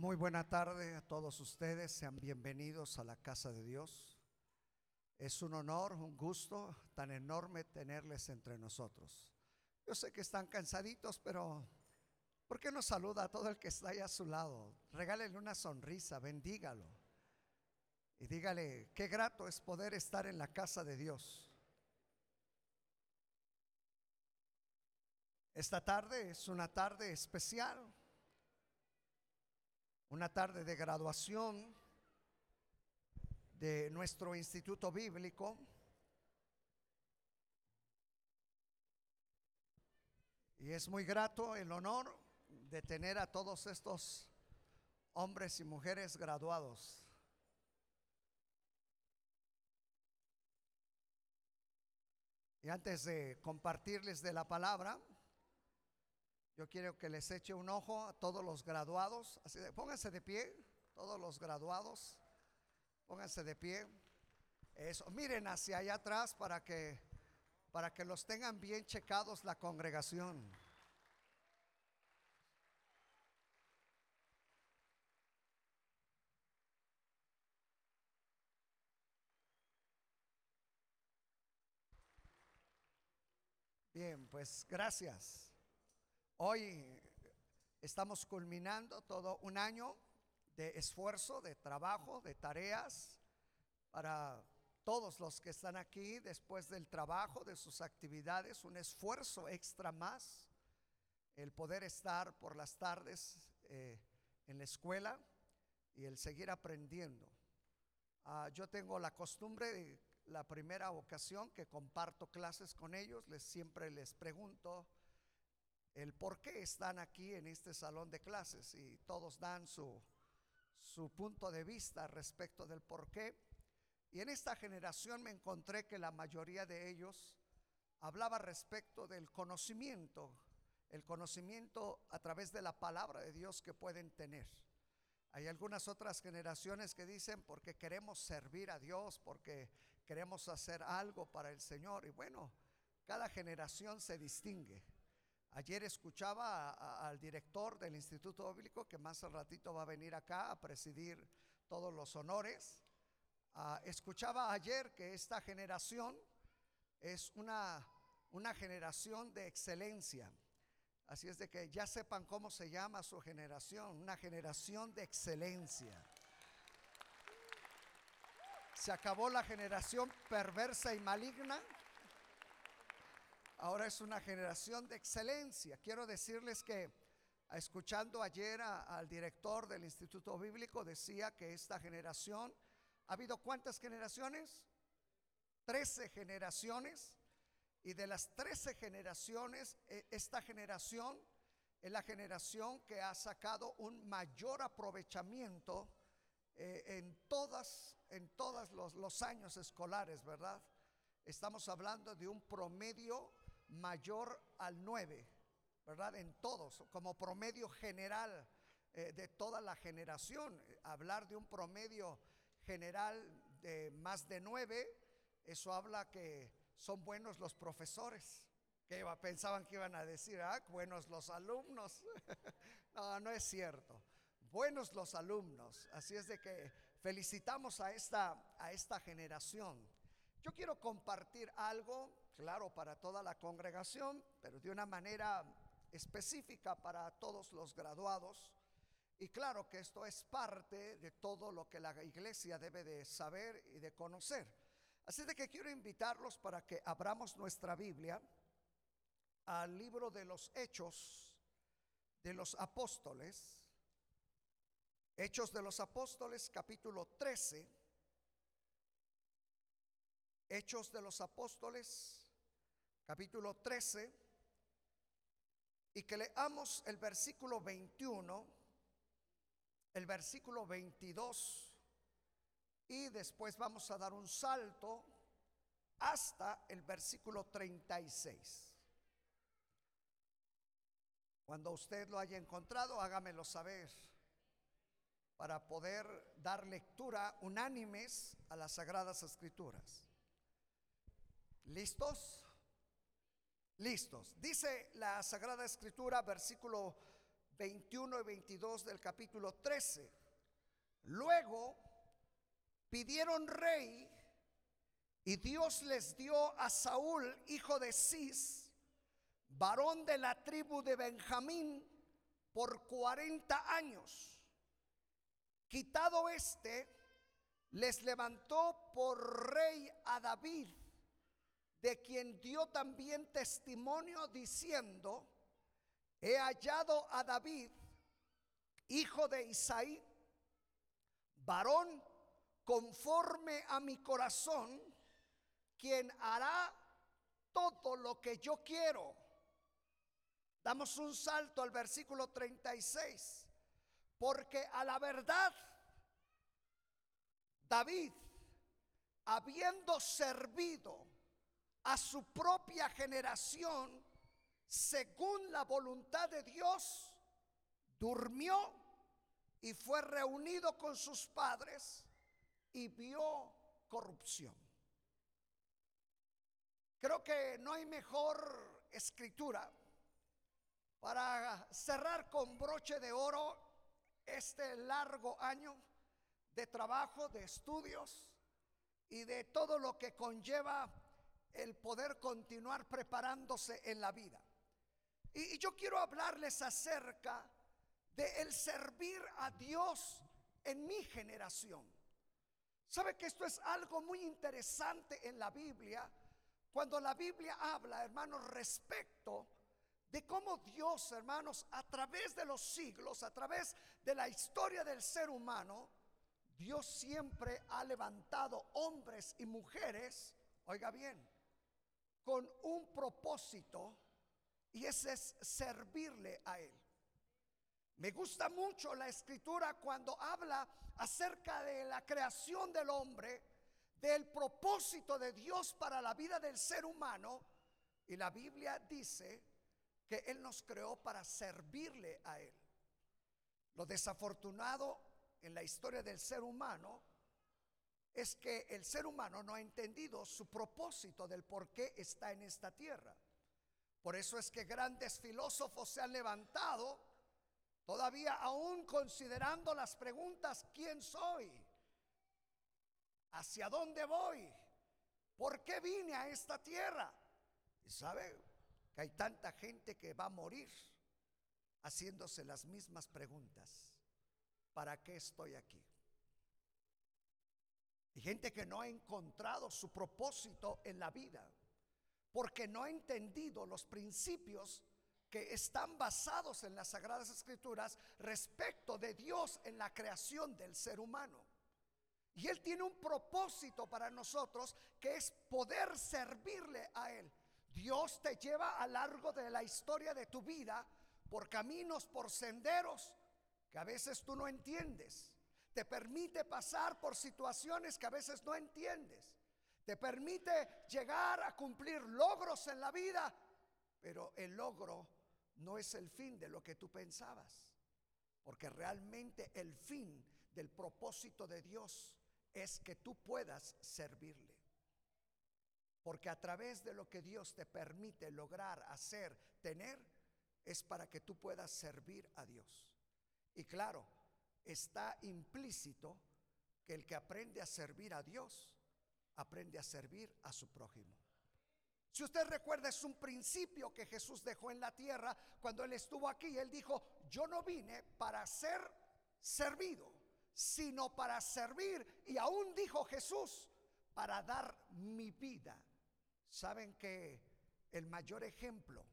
Muy buena tarde a todos ustedes, sean bienvenidos a la casa de Dios. Es un honor, un gusto tan enorme tenerles entre nosotros. Yo sé que están cansaditos, pero ¿por qué no saluda a todo el que está ahí a su lado? Regálele una sonrisa, bendígalo. Y dígale, qué grato es poder estar en la casa de Dios. Esta tarde es una tarde especial una tarde de graduación de nuestro instituto bíblico. Y es muy grato el honor de tener a todos estos hombres y mujeres graduados. Y antes de compartirles de la palabra, yo quiero que les eche un ojo a todos los graduados. Así de, pónganse de pie, todos los graduados. Pónganse de pie. Eso, miren hacia allá atrás para que para que los tengan bien checados la congregación. Bien, pues gracias. Hoy estamos culminando todo un año de esfuerzo, de trabajo, de tareas para todos los que están aquí después del trabajo, de sus actividades, un esfuerzo extra más, el poder estar por las tardes eh, en la escuela y el seguir aprendiendo. Ah, yo tengo la costumbre la primera ocasión que comparto clases con ellos, les siempre les pregunto, el por qué están aquí en este salón de clases y todos dan su, punto de vista respecto del por qué. Y en esta generación me encontré que la mayoría de ellos hablaba respecto del conocimiento, el conocimiento a través de la palabra de Dios que pueden tener. Hay algunas otras generaciones que dicen porque queremos servir a Dios, porque queremos hacer algo para el Señor. Y bueno, cada generación se distingue. Ayer escuchaba al director del Instituto Bíblico, que más al ratito va a venir acá a presidir todos los honores. Ah, escuchaba ayer que esta generación es una, una generación de excelencia. Así es de que ya sepan cómo se llama su generación, una generación de excelencia. Se acabó la generación perversa y maligna Ahora es una generación de excelencia. Quiero decirles que escuchando ayer al director del Instituto Bíblico decía que esta generación, ¿ha habido cuántas generaciones? Trece generaciones. Y de las trece generaciones, e, esta generación es la generación que ha sacado un mayor aprovechamiento eh, en todas, en todos los, los años escolares, ¿verdad? Estamos hablando de un promedio mayor al 9, ¿verdad? En todos, como promedio general eh, de toda la generación. Hablar de un promedio general de más de 9, eso habla que son buenos los profesores. Que pensaban que iban a decir, ah, buenos los alumnos. no, no es cierto. Buenos los alumnos. Así es de que felicitamos a esta, a esta generación. Yo quiero compartir algo claro, para toda la congregación, pero de una manera específica para todos los graduados. Y claro que esto es parte de todo lo que la iglesia debe de saber y de conocer. Así que quiero invitarlos para que abramos nuestra Biblia al libro de los Hechos de los Apóstoles. Hechos de los Apóstoles, capítulo 13. Hechos de los Apóstoles, capítulo 13, y que leamos el versículo 21, el versículo 22, y después vamos a dar un salto hasta el versículo 36. Cuando usted lo haya encontrado, hágamelo saber para poder dar lectura unánimes a las sagradas escrituras. ¿Listos? Listos. Dice la Sagrada Escritura, versículo 21 y 22 del capítulo 13. Luego pidieron rey y Dios les dio a Saúl, hijo de Cis, varón de la tribu de Benjamín, por 40 años. Quitado este, les levantó por rey a David, de quien dio también testimonio diciendo, he hallado a David, hijo de Isaí, varón conforme a mi corazón, quien hará todo lo que yo quiero. Damos un salto al versículo 36, porque a la verdad, David, habiendo servido a su propia generación, según la voluntad de Dios, durmió y fue reunido con sus padres y vio corrupción. Creo que no hay mejor escritura para cerrar con broche de oro este largo año de trabajo, de estudios y de todo lo que conlleva el poder continuar preparándose en la vida. Y, yo quiero hablarles acerca de el servir a Dios en mi generación. ¿Sabe que esto es algo muy interesante en la Biblia? Cuando la Biblia habla, hermanos, respecto de cómo Dios, hermanos, a través de los siglos, a través de la historia del ser humano, Dios siempre ha levantado hombres y mujeres, oiga bien, con un propósito y ese es servirle a Él. Me gusta mucho la escritura cuando habla acerca de la creación del hombre, del propósito de Dios para la vida del ser humano. Y la Biblia dice que Él nos creó para servirle a Él. Lo desafortunado en la historia del ser humano es que el ser humano no ha entendido su propósito del por qué está en esta tierra. Por eso es que grandes filósofos se han levantado, todavía aún considerando las preguntas, ¿quién soy? ¿Hacia dónde voy? ¿Por qué vine a esta tierra? Y sabe que hay tanta gente que va a morir haciéndose las mismas preguntas. ¿Para qué estoy aquí? Gente que no ha encontrado su propósito en la vida porque no ha entendido los principios que están basados en las Sagradas Escrituras respecto de Dios en la creación del ser humano. Y Él tiene un propósito para nosotros que es poder servirle a Él. Dios te lleva a largo de la historia de tu vida por caminos, por senderos que a veces tú no entiendes. Te permite pasar por situaciones que a veces no entiendes. Te permite llegar a cumplir logros en la vida, pero el logro no es el fin de lo que tú pensabas. Porque realmente el fin del propósito de Dios es que tú puedas servirle. Porque a través de lo que Dios te permite lograr, hacer, tener, es para que tú puedas servir a Dios. Y claro, está implícito que el que aprende a servir a Dios aprende a servir a su prójimo. Si usted recuerda, es un principio que Jesús dejó en la tierra cuando Él estuvo aquí. Él dijo, yo no vine para ser servido, sino para servir. Y aún dijo Jesús, para dar mi vida. ¿Saben que el mayor ejemplo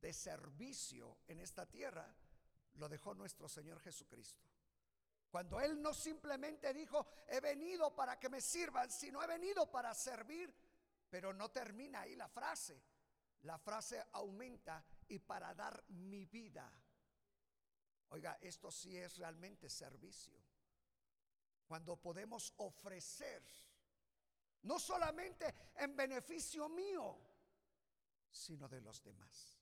de servicio en esta tierra lo dejó nuestro Señor Jesucristo? Cuando Él no simplemente dijo, he venido para que me sirvan, sino he venido para servir. Pero no termina ahí la frase. La frase aumenta y para dar mi vida. Oiga, esto sí es realmente servicio. Cuando podemos ofrecer, no solamente en beneficio mío, sino de los demás.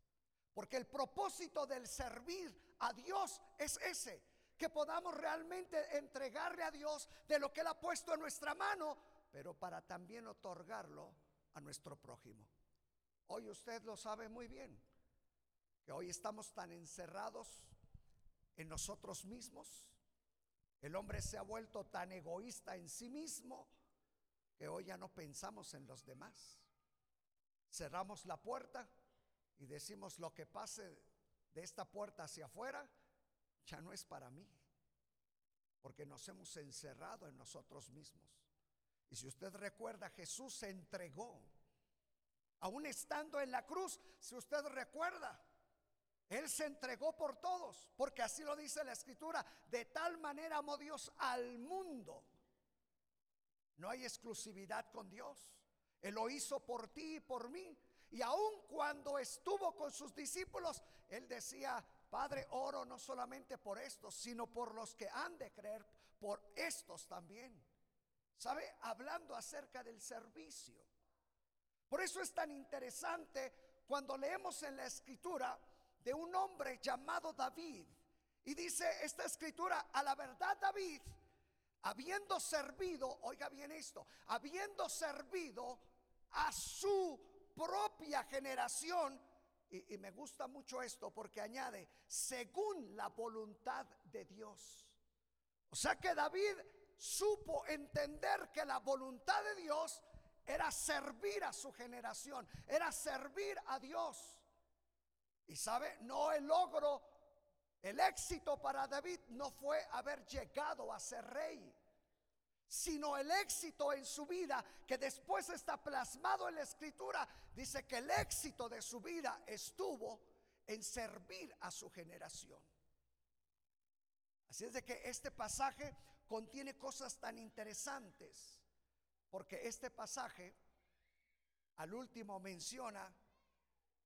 Porque el propósito del servir a Dios es ese, que podamos realmente entregarle a Dios de lo que Él ha puesto en nuestra mano, pero para también otorgarlo a nuestro prójimo. Hoy usted lo sabe muy bien, que hoy estamos tan encerrados en nosotros mismos. El hombre se ha vuelto tan egoísta en sí mismo que hoy ya no pensamos en los demás. Cerramos la puerta y decimos lo que pase de esta puerta hacia afuera ya no es para mí, porque nos hemos encerrado en nosotros mismos. Y si usted recuerda, Jesús se entregó, aún estando en la cruz, si usted recuerda, Él se entregó por todos, porque así lo dice la escritura, de tal manera amó Dios al mundo. No hay exclusividad con Dios. Él lo hizo por ti y por mí. Y aun cuando estuvo con sus discípulos, Él decía, Padre, oro no solamente por estos, sino por los que han de creer, por estos también. ¿Sabe? Hablando acerca del servicio. Por eso es tan interesante cuando leemos en la escritura de un hombre llamado David. Y dice esta escritura, a la verdad David, habiendo servido, oiga bien esto, habiendo servido a su propia generación, y, me gusta mucho esto porque añade, según la voluntad de Dios. O sea que David supo entender que la voluntad de Dios era servir a su generación, era servir a Dios. Y sabe, no el logro, el éxito para David no fue haber llegado a ser rey, sino el éxito en su vida, que después está plasmado en la escritura, dice que el éxito de su vida estuvo en servir a su generación. Así es de que este pasaje contiene cosas tan interesantes, porque este pasaje al último menciona,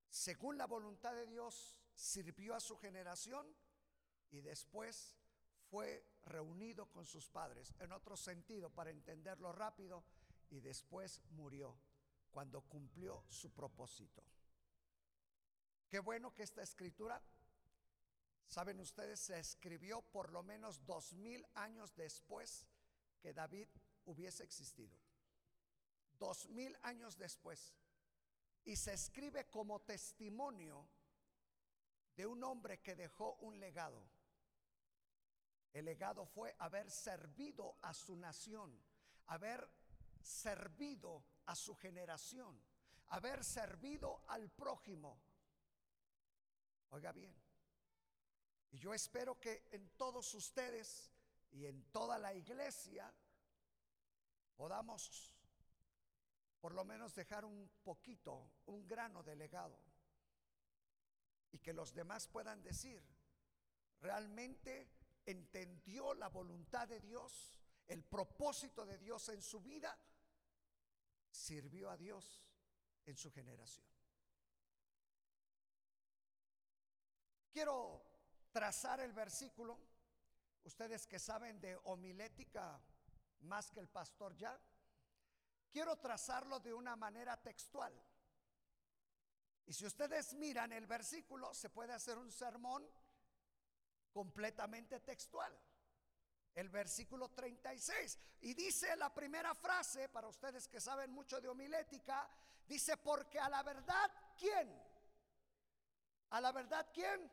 según la voluntad de Dios, sirvió a su generación y después fue reunido con sus padres. En otro sentido, para entenderlo rápido, y después murió cuando cumplió su propósito. Qué bueno que esta escritura Saben ustedes, se escribió por lo menos dos mil años después que David hubiese existido. Dos mil años después. Y se escribe como testimonio de un hombre que dejó un legado. El legado fue haber servido a su nación, haber servido a su generación, haber servido al prójimo. Oiga bien, y yo espero que en todos ustedes y en toda la iglesia podamos por lo menos dejar un poquito, un grano de legado. Y que los demás puedan decir, realmente entendió la voluntad de Dios, el propósito de Dios en su vida, sirvió a Dios en su generación. Quiero trazar el versículo, ustedes que saben de homilética más que el pastor ya, quiero trazarlo de una manera textual. Y si ustedes miran el versículo, se puede hacer un sermón completamente textual. El versículo 36. Y dice la primera frase, para ustedes que saben mucho de homilética, dice, porque a la verdad, ¿quién? A la verdad, ¿quién?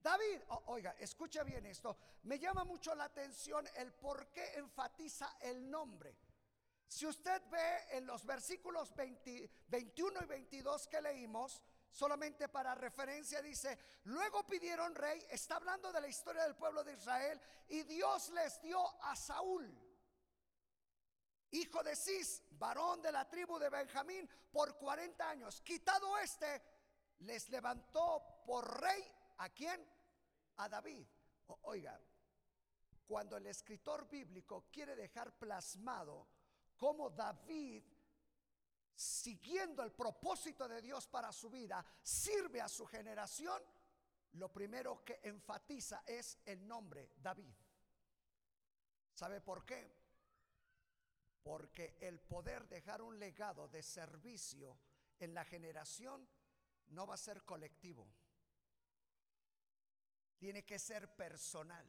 David, oiga, escucha bien esto. Me llama mucho la atención el por qué enfatiza el nombre. Si usted ve en los versículos 21 y 22 que leímos, solamente para referencia dice, luego pidieron rey, está hablando de la historia del pueblo de Israel, y Dios les dio a Saúl, hijo de Cis, varón de la tribu de Benjamín, por 40 años. Quitado este, les levantó por rey a quién? a David. oiga, cuando el escritor bíblico quiere dejar plasmado cómo David, siguiendo el propósito de Dios para su vida, sirve a su generación, lo primero que enfatiza es el nombre David. ¿Sabe por qué? Porque el poder dejar un legado de servicio en la generación no va a ser colectivo tiene que ser personal.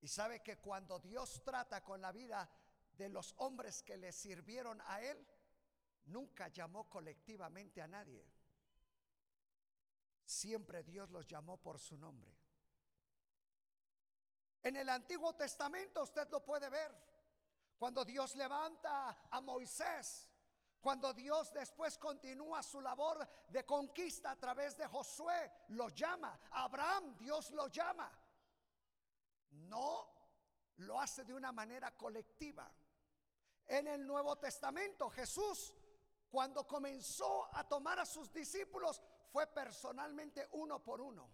Y sabe que cuando Dios trata con la vida de los hombres que le sirvieron a Él, nunca llamó colectivamente a nadie. siempre Dios los llamó por su nombre. En el Antiguo Testamento usted lo puede ver. Cuando Dios levanta a Moisés, cuando Dios después continúa su labor de conquista a través de Josué, lo llama. Abraham, Dios lo llama. No lo hace de una manera colectiva. En el Nuevo Testamento, Jesús, cuando comenzó a tomar a sus discípulos, fue personalmente uno por uno.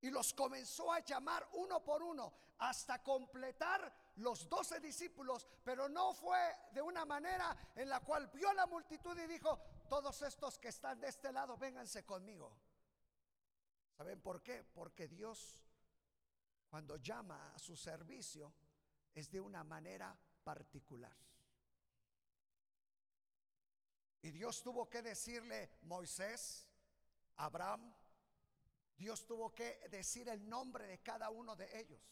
Y los comenzó a llamar uno por uno hasta completar los doce discípulos, pero no fue de una manera en la cual vio la multitud y dijo, todos estos que están de este lado, vénganse conmigo. ¿Saben por qué? Porque Dios cuando llama a su servicio es de una manera particular. Y Dios tuvo que decirle, Moisés, Abraham, Dios tuvo que decir el nombre de cada uno de ellos.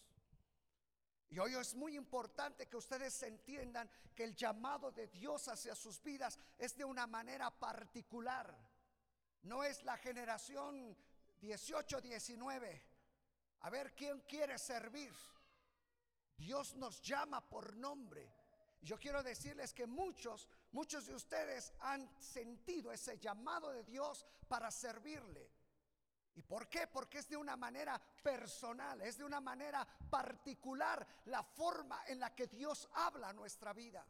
Y hoy es muy importante que ustedes entiendan que el llamado de Dios hacia sus vidas es de una manera particular. No es la generación 18, 19. A ver quién quiere servir. Dios nos llama por nombre. Yo quiero decirles que muchos, muchos de ustedes han sentido ese llamado de Dios para servirle. ¿Y por qué? Porque es de una manera personal, es de una manera particular la forma en la que Dios habla nuestra vida.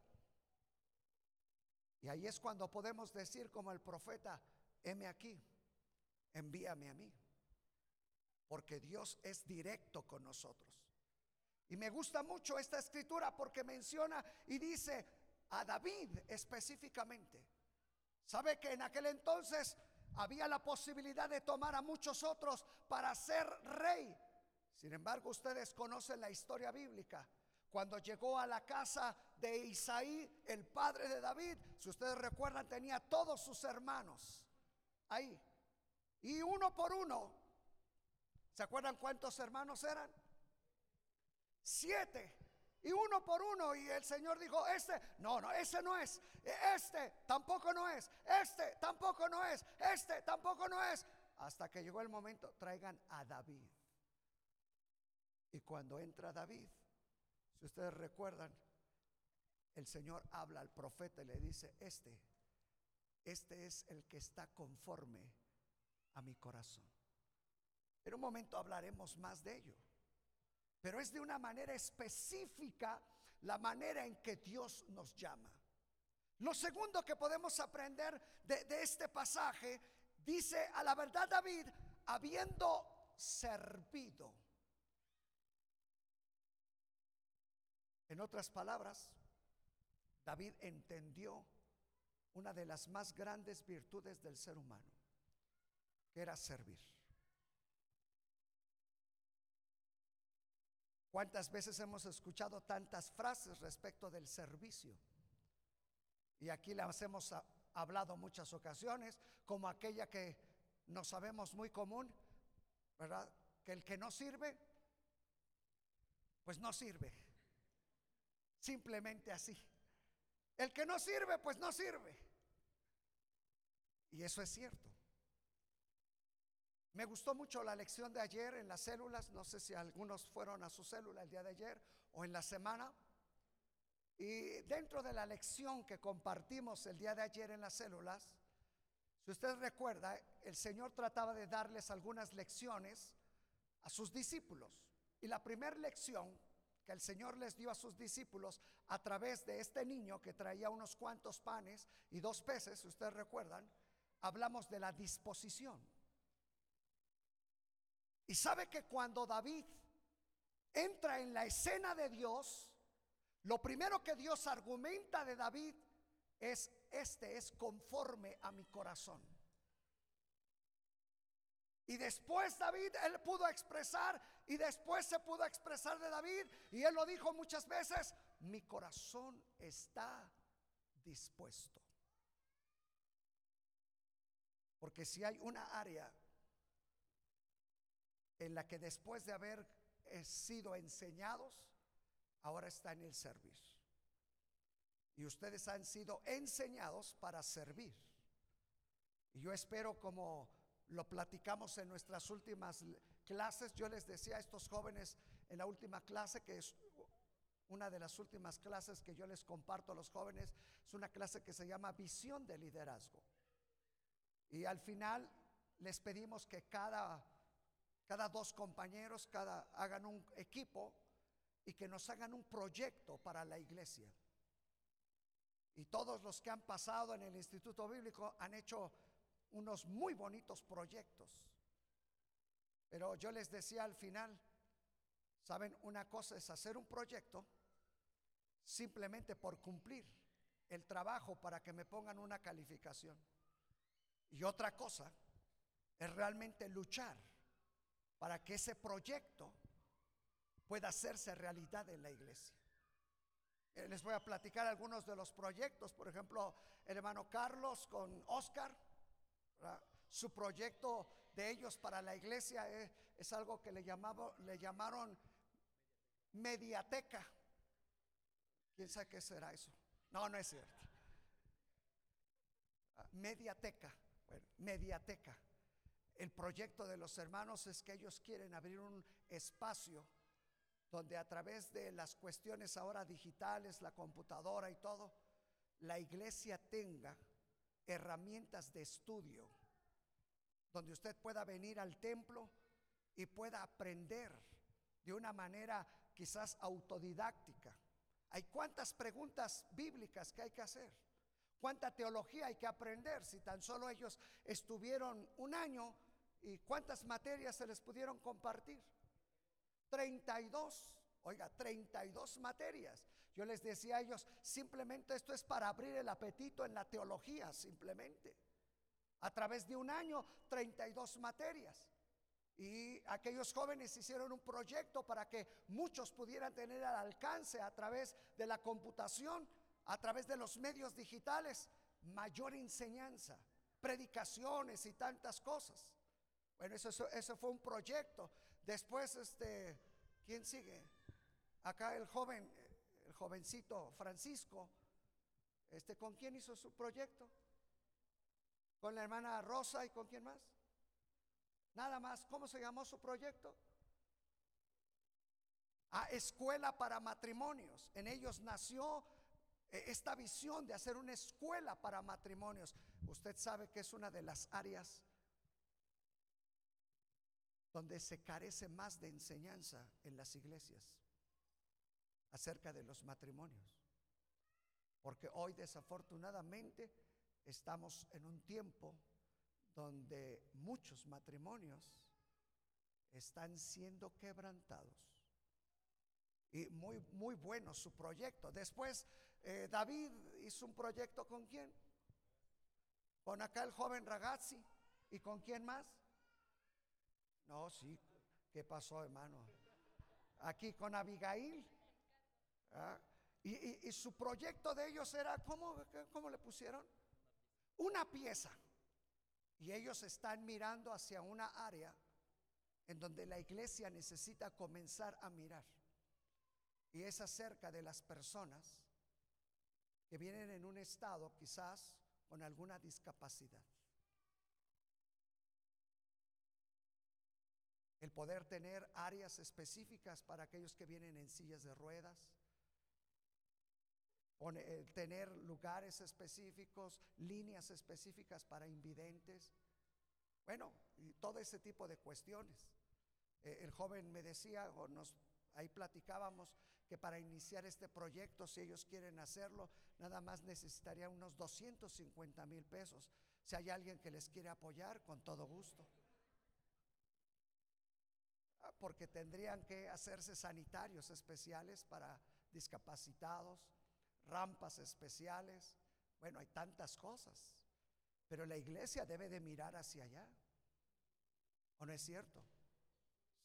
Y ahí es cuando podemos decir como el profeta, heme aquí, envíame a mí. Porque Dios es directo con nosotros. Y me gusta mucho esta escritura porque menciona y dice a David específicamente. ¿Sabe que en aquel entonces había la posibilidad de tomar a muchos otros para ser rey? Sin embargo, ustedes conocen la historia bíblica. Cuando llegó a la casa de Isaí, el padre de David, si ustedes recuerdan, tenía todos sus hermanos ahí. Y uno por uno, ¿se acuerdan cuántos hermanos eran? Siete. Y uno por uno, y el Señor dijo, este, no, no, ese no es, este tampoco no es, este tampoco no es, este tampoco no es. Hasta que llegó el momento, traigan a David. Y cuando entra David, si ustedes recuerdan, el Señor habla al profeta y le dice, este, este es el que está conforme a mi corazón. En un momento hablaremos más de ello. Pero es de una manera específica la manera en que Dios nos llama. Lo segundo que podemos aprender de, este pasaje, dice a la verdad David, habiendo servido. En otras palabras, David entendió una de las más grandes virtudes del ser humano, que era servir. ¿Cuántas veces hemos escuchado tantas frases respecto del servicio? Y aquí las hemos hablado muchas ocasiones, como aquella que no sabemos muy común, ¿verdad? Que el que no sirve, pues no sirve. Simplemente así. El que no sirve, pues no sirve. Y eso es cierto. Me gustó mucho la lección de ayer en las células, no sé si algunos fueron a su célula el día de ayer o en la semana. Y dentro de la lección que compartimos el día de ayer en las células, si usted recuerda, el Señor trataba de darles algunas lecciones a sus discípulos. Y la primera lección que el Señor les dio a sus discípulos a través de este niño que traía unos cuantos panes y dos peces, si ustedes recuerdan, hablamos de la disposición. Y sabe que cuando David entra en la escena de Dios, lo primero que Dios argumenta de David es, este es conforme a mi corazón. Y después David, él pudo expresar, y después se pudo expresar de David, y él lo dijo muchas veces, mi corazón está dispuesto. Porque si hay una área en la que después de haber eh, sido enseñados, ahora está en el servir. Y ustedes han sido enseñados para servir. Y yo espero como lo platicamos en nuestras últimas clases. Yo les decía a estos jóvenes en la última clase, que es una de las últimas clases que yo les comparto a los jóvenes, es una clase que se llama visión de liderazgo. Y al final les pedimos que cada, cada dos compañeros cada, hagan un equipo y que nos hagan un proyecto para la iglesia. Y todos los que han pasado en el Instituto Bíblico han hecho unos muy bonitos proyectos. Pero yo les decía al final, ¿saben? Una cosa es hacer un proyecto simplemente por cumplir el trabajo para que me pongan una calificación. Y otra cosa es realmente luchar para que ese proyecto pueda hacerse realidad en la iglesia. Eh, les voy a platicar algunos de los proyectos, por ejemplo, el hermano Carlos con Oscar, su proyecto de ellos para la iglesia es, es algo que le, llamaba, le llamaron mediateca. ¿Quién sabe qué será eso? No, no es cierto. Ah, mediateca, mediateca. El proyecto de los hermanos es que ellos quieren abrir un espacio donde a través de las cuestiones ahora digitales, la computadora y todo, la iglesia tenga herramientas de estudio, donde usted pueda venir al templo y pueda aprender de una manera quizás autodidáctica. Hay cuántas preguntas bíblicas que hay que hacer, cuánta teología hay que aprender si tan solo ellos estuvieron un año y cuántas materias se les pudieron compartir. 32, oiga, 32 materias. Yo les decía a ellos, simplemente esto es para abrir el apetito en la teología, simplemente. A través de un año, 32 materias. Y aquellos jóvenes hicieron un proyecto para que muchos pudieran tener al alcance a través de la computación, a través de los medios digitales, mayor enseñanza, predicaciones y tantas cosas. Bueno, eso, fue un proyecto. Después, este, ¿quién sigue? Acá el joven, el jovencito Francisco, este, ¿con quién hizo su proyecto? Con la hermana Rosa y con quién más? Nada más. ¿Cómo se llamó su proyecto? A escuela para matrimonios. En ellos nació eh, esta visión de hacer una escuela para matrimonios. Usted sabe que es una de las áreas donde se carece más de enseñanza en las iglesias acerca de los matrimonios. Porque hoy desafortunadamente estamos en un tiempo donde muchos matrimonios están siendo quebrantados. Y muy, muy bueno su proyecto. Después, eh, David hizo un proyecto con quién? Con acá el joven Ragazzi. ¿Y con quién más? No, sí. ¿Qué pasó, hermano? Aquí con Abigail. ¿ah? Y, su proyecto de ellos era, ¿cómo, ¿cómo le pusieron? Una pieza. Y ellos están mirando hacia una área en donde la iglesia necesita comenzar a mirar. Y es acerca de las personas que vienen en un estado quizás con alguna discapacidad. El poder tener áreas específicas para aquellos que vienen en sillas de ruedas, el tener lugares específicos, líneas específicas para invidentes, bueno, todo ese tipo de cuestiones. Eh, el joven me decía, o nos, ahí platicábamos, que para iniciar este proyecto, si ellos quieren hacerlo, nada más necesitaría unos 250 mil pesos. Si hay alguien que les quiere apoyar, con todo gusto porque tendrían que hacerse sanitarios especiales para discapacitados, rampas especiales. Bueno, hay tantas cosas, pero la iglesia debe de mirar hacia allá. ¿O no es cierto?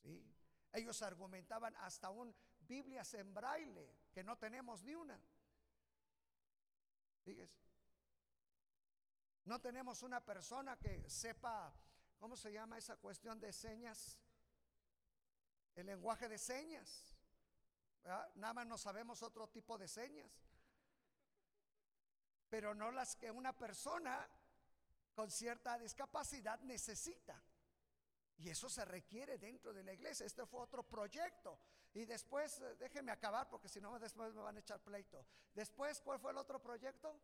Sí. Ellos argumentaban hasta un Biblias en braille, que no tenemos ni una. Fíjese. No tenemos una persona que sepa, ¿cómo se llama esa cuestión de señas? El lenguaje de señas. Nada más no sabemos otro tipo de señas. Pero no las que una persona con cierta discapacidad necesita. Y eso se requiere dentro de la iglesia. Este fue otro proyecto. Y después, eh, déjenme acabar porque si no después me van a echar pleito. Después, ¿cuál fue el otro proyecto?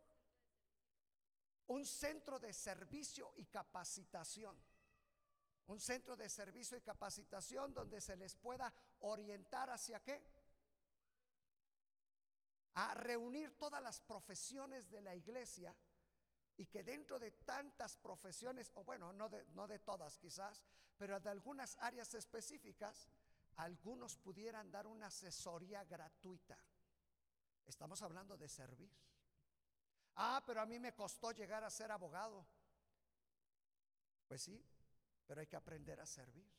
Un centro de servicio y capacitación. Un centro de servicio y capacitación donde se les pueda orientar hacia qué? A reunir todas las profesiones de la iglesia y que dentro de tantas profesiones, o bueno, no de, todas quizás, pero de algunas áreas específicas, algunos pudieran dar una asesoría gratuita. Estamos hablando de servir. Ah, pero a mí me costó llegar a ser abogado. Pues sí, pero hay que aprender a servir.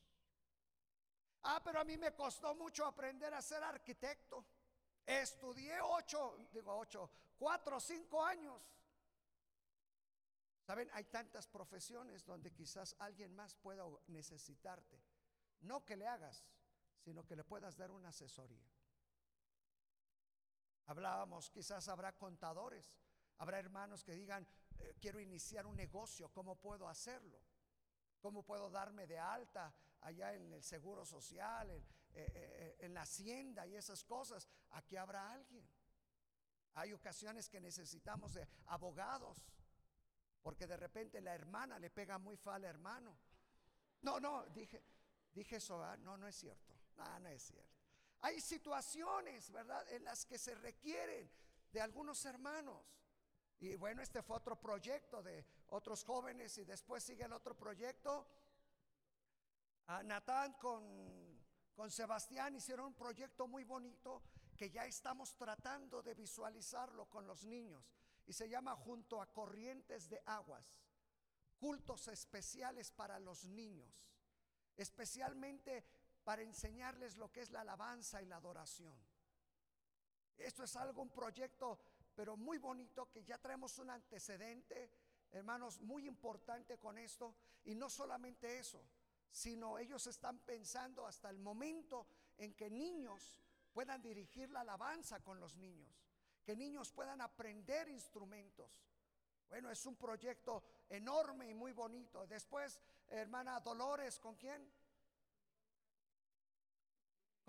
Ah, pero a mí me costó mucho aprender a ser arquitecto. Estudié ocho, digo ocho, cuatro o cinco años. Saben, hay tantas profesiones donde quizás alguien más pueda necesitarte. No que le hagas, sino que le puedas dar una asesoría. Hablábamos, quizás habrá contadores, habrá hermanos que digan, eh, quiero iniciar un negocio, ¿cómo puedo hacerlo? ¿Cómo puedo darme de alta allá en el seguro social, en, eh, eh, en la hacienda y esas cosas? Aquí habrá alguien. Hay ocasiones que necesitamos de abogados, porque de repente la hermana le pega muy fa al hermano. No, no, dije, dije eso, no, no es cierto. No, no es cierto. Hay situaciones, ¿verdad?, en las que se requieren de algunos hermanos. Y bueno, este fue otro proyecto de otros jóvenes y después sigue otro proyecto. A Natán con, con Sebastián hicieron un proyecto muy bonito que ya estamos tratando de visualizarlo con los niños y se llama Junto a Corrientes de Aguas, cultos especiales para los niños, especialmente para enseñarles lo que es la alabanza y la adoración. Esto es algo, un proyecto, pero muy bonito, que ya traemos un antecedente, hermanos, muy importante con esto. Y no solamente eso, sino ellos están pensando hasta el momento en que niños puedan dirigir la alabanza con los niños, que niños puedan aprender instrumentos. Bueno, es un proyecto enorme y muy bonito. Después, hermana Dolores, ¿con quién?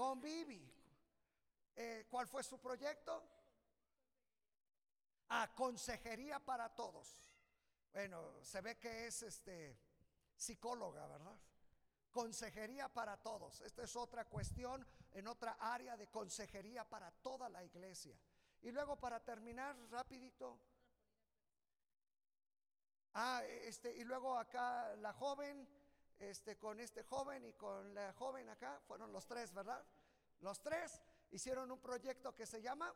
con Vivi. Eh, ¿Cuál fue su proyecto? A consejería para todos. Bueno, se ve que es este psicóloga, ¿verdad? Consejería para todos. Esta es otra cuestión en otra área de consejería para toda la iglesia. Y luego para terminar rapidito. Ah, este y luego acá la joven este, con este joven y con la joven acá, fueron los tres, ¿verdad? Los tres hicieron un proyecto que se llama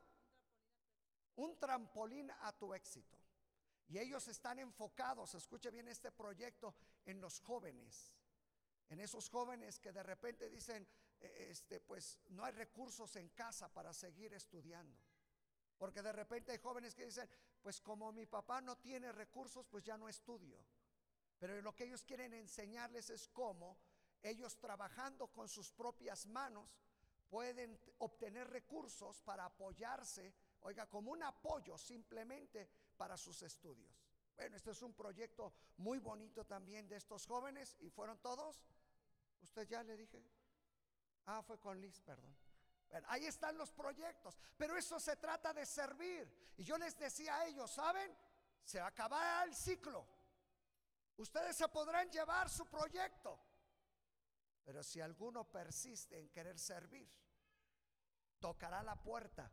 Un trampolín a tu éxito. Y ellos están enfocados, escuche bien este proyecto, en los jóvenes. En esos jóvenes que de repente dicen, e, este, pues no hay recursos en casa para seguir estudiando. Porque de repente hay jóvenes que dicen, pues como mi papá no tiene recursos, pues ya no estudio. Pero lo que ellos quieren enseñarles es cómo ellos trabajando con sus propias manos pueden obtener recursos para apoyarse, oiga, como un apoyo simplemente para sus estudios. Bueno, este es un proyecto muy bonito también de estos jóvenes y fueron todos. ¿Usted ya le dije? Ah, fue con Liz, perdón. Bueno, ahí están los proyectos, pero eso se trata de servir. Y yo les decía a ellos, ¿saben? Se acabará el ciclo. Ustedes se podrán llevar su proyecto, pero si alguno persiste en querer servir, tocará la puerta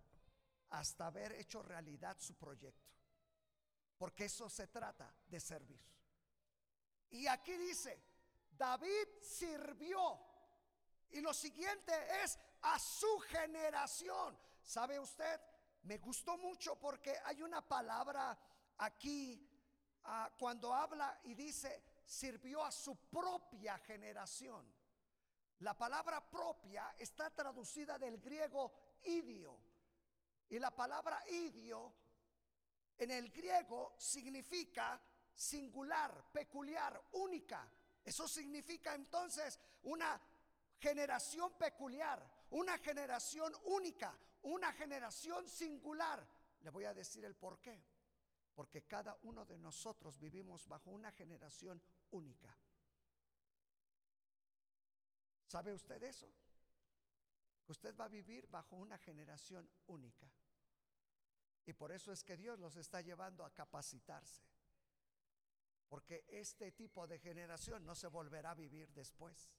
hasta haber hecho realidad su proyecto. Porque eso se trata de servir. Y aquí dice, David sirvió. Y lo siguiente es a su generación. ¿Sabe usted? Me gustó mucho porque hay una palabra aquí Ah, cuando habla y dice, sirvió a su propia generación. La palabra propia está traducida del griego idio. Y la palabra idio en el griego significa singular, peculiar, única. Eso significa entonces una generación peculiar, una generación única, una generación singular. Le voy a decir el por qué. porque cada uno de nosotros vivimos bajo una generación única. ¿Sabe usted eso? Usted va a vivir bajo una generación única. Y por eso es que Dios los está llevando a capacitarse. Porque este tipo de generación no se volverá a vivir después.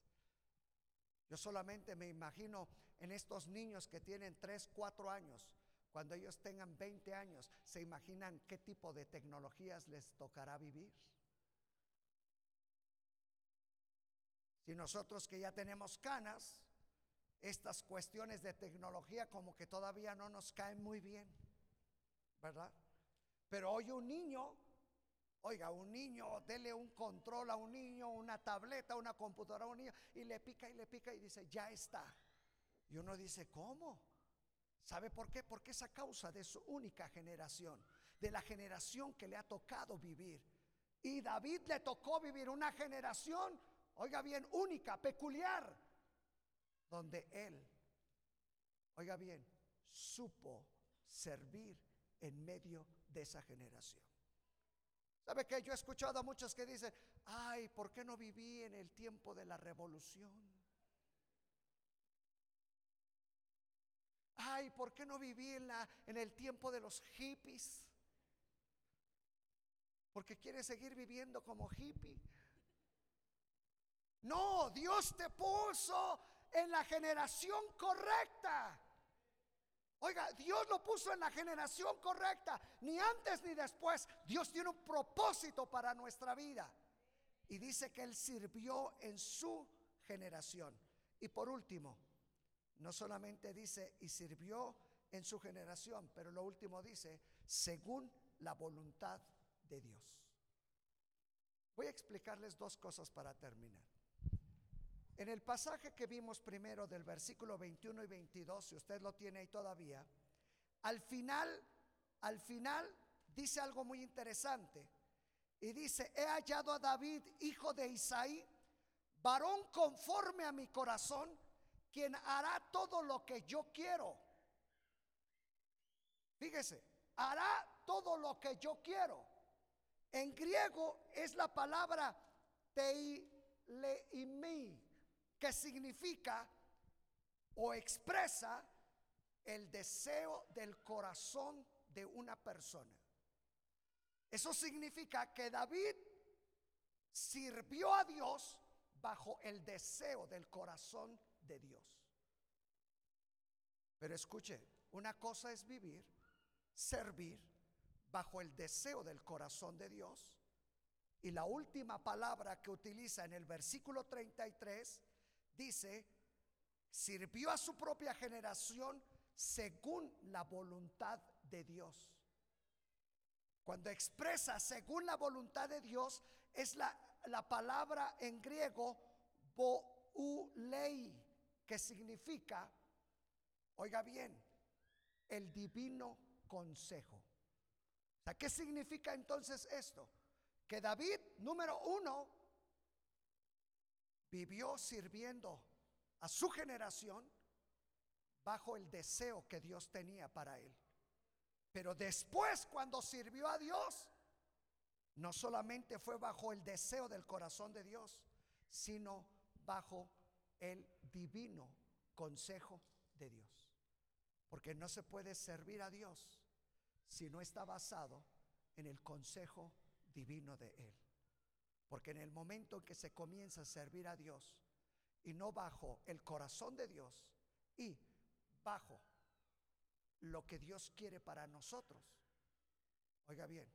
Yo solamente me imagino en estos niños que tienen 3, 4 años, cuando ellos tengan 20 años, se imaginan qué tipo de tecnologías les tocará vivir. Si nosotros que ya tenemos canas, estas cuestiones de tecnología como que todavía no nos caen muy bien, ¿verdad? Pero hoy un niño, oiga, un niño, dele un control a un niño, una tableta, una computadora a un niño, y le pica y le pica y dice, ya está. Y uno dice, ¿cómo? ¿Sabe por qué? Porque es a causa de su única generación, de la generación que le ha tocado vivir. Y David le tocó vivir una generación, oiga bien, única, peculiar donde él, oiga bien, supo servir en medio de esa generación. ¿Sabe que yo he escuchado a muchos que dicen, ay, ¿por qué no viví en el tiempo de la revolución? Ay, ¿por qué no viví en, la, en el tiempo de los hippies? Porque quiere seguir viviendo como hippie. No, Dios te puso en la generación correcta. Oiga, Dios lo puso en la generación correcta, ni antes ni después. Dios tiene un propósito para nuestra vida. Y dice que Él sirvió en su generación. Y por último, no solamente dice y sirvió en su generación, pero lo último dice, según la voluntad de Dios. Voy a explicarles dos cosas para terminar. En el pasaje que vimos primero del versículo 21 y 22, si usted lo tiene ahí todavía, al final, al final dice algo muy interesante. Y dice, he hallado a David, hijo de Isaí, varón conforme a mi corazón, quien hará todo lo que yo quiero. Fíjese, hará todo lo que yo quiero. En griego es la palabra teileimi, que significa o expresa el deseo del corazón de una persona. Eso significa que David sirvió a Dios bajo el deseo del corazón de Dios. Pero escuche, una cosa es vivir, servir bajo el deseo del corazón de Dios. Y la última palabra que utiliza en el versículo 33 dice, sirvió a su propia generación según la voluntad de Dios. Cuando expresa según la voluntad de Dios, es la, la palabra en griego boulei, que significa, oiga bien, el divino consejo. ¿qué significa entonces esto? Que David, número uno, vivió sirviendo a su generación bajo el deseo que Dios tenía para él. Pero después cuando sirvió a Dios, no solamente fue bajo el deseo del corazón de Dios, sino bajo el divino consejo de Dios. Porque no se puede servir a Dios si no está basado en el consejo divino de Él. Porque en el momento en que se comienza a servir a Dios y no bajo el corazón de Dios y bajo lo que Dios quiere para nosotros, oiga bien,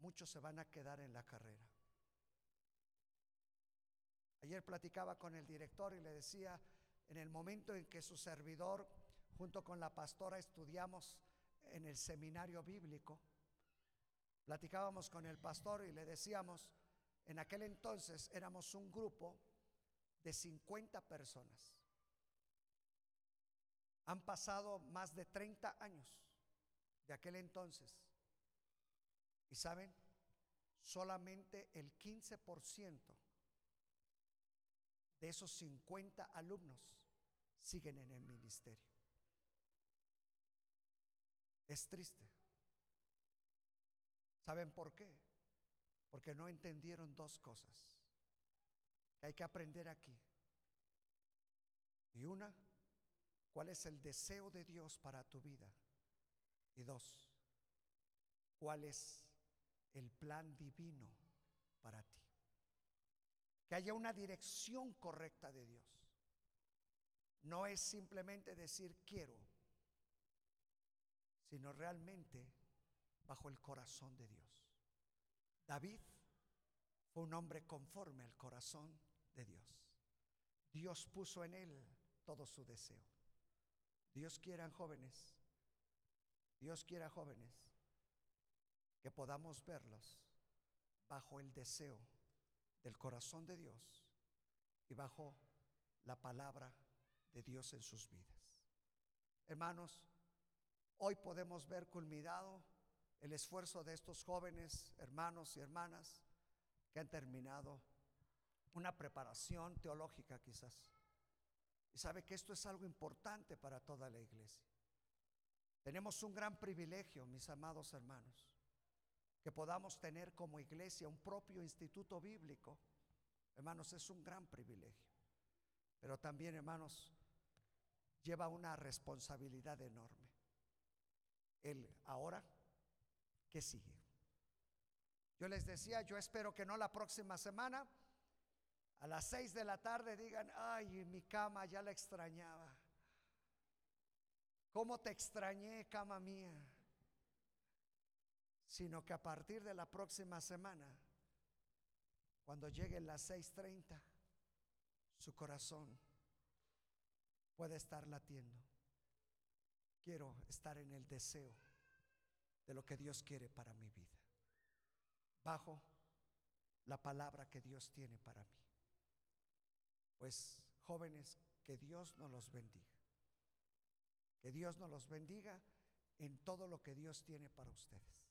muchos se van a quedar en la carrera. Ayer platicaba con el director y le decía, en el momento en que su servidor, junto con la pastora, estudiamos en el seminario bíblico, platicábamos con el pastor y le decíamos, en aquel entonces éramos un grupo de 50 personas. Han pasado más de 30 años de aquel entonces. Y saben, solamente el 15% de esos 50 alumnos siguen en el ministerio. Es triste. ¿Saben por qué? Porque no entendieron dos cosas que hay que aprender aquí. Y una, ¿cuál es el deseo de Dios para tu vida? Y dos, ¿cuál es el plan divino para ti? Que haya una dirección correcta de Dios. No es simplemente decir quiero, sino realmente bajo el corazón de Dios. David fue un hombre conforme al corazón de Dios. Dios puso en él todo su deseo. Dios quiera jóvenes, Dios quiera jóvenes, que podamos verlos bajo el deseo del corazón de Dios y bajo la palabra de Dios en sus vidas. Hermanos, hoy podemos ver culminado el esfuerzo de estos jóvenes, hermanos y hermanas, que han terminado una preparación teológica quizás. Y sabe que esto es algo importante para toda la iglesia. Tenemos un gran privilegio, mis amados hermanos, que podamos tener como iglesia un propio instituto bíblico. Hermanos, es un gran privilegio. Pero también, hermanos, lleva una responsabilidad enorme. El ahora, ¿qué sigue? Yo les decía, yo espero que no la próxima semana, a las seis de la tarde digan, ay, mi cama ya la extrañaba. ¿Cómo te extrañé, cama mía? Sino que a partir de la próxima semana, cuando lleguen las 6.30, su corazón puede estar latiendo. Quiero estar en el deseo de lo que Dios quiere para mi vida, bajo la palabra que Dios tiene para mí. Pues jóvenes, que Dios nos los bendiga. Que Dios nos los bendiga en todo lo que Dios tiene para ustedes.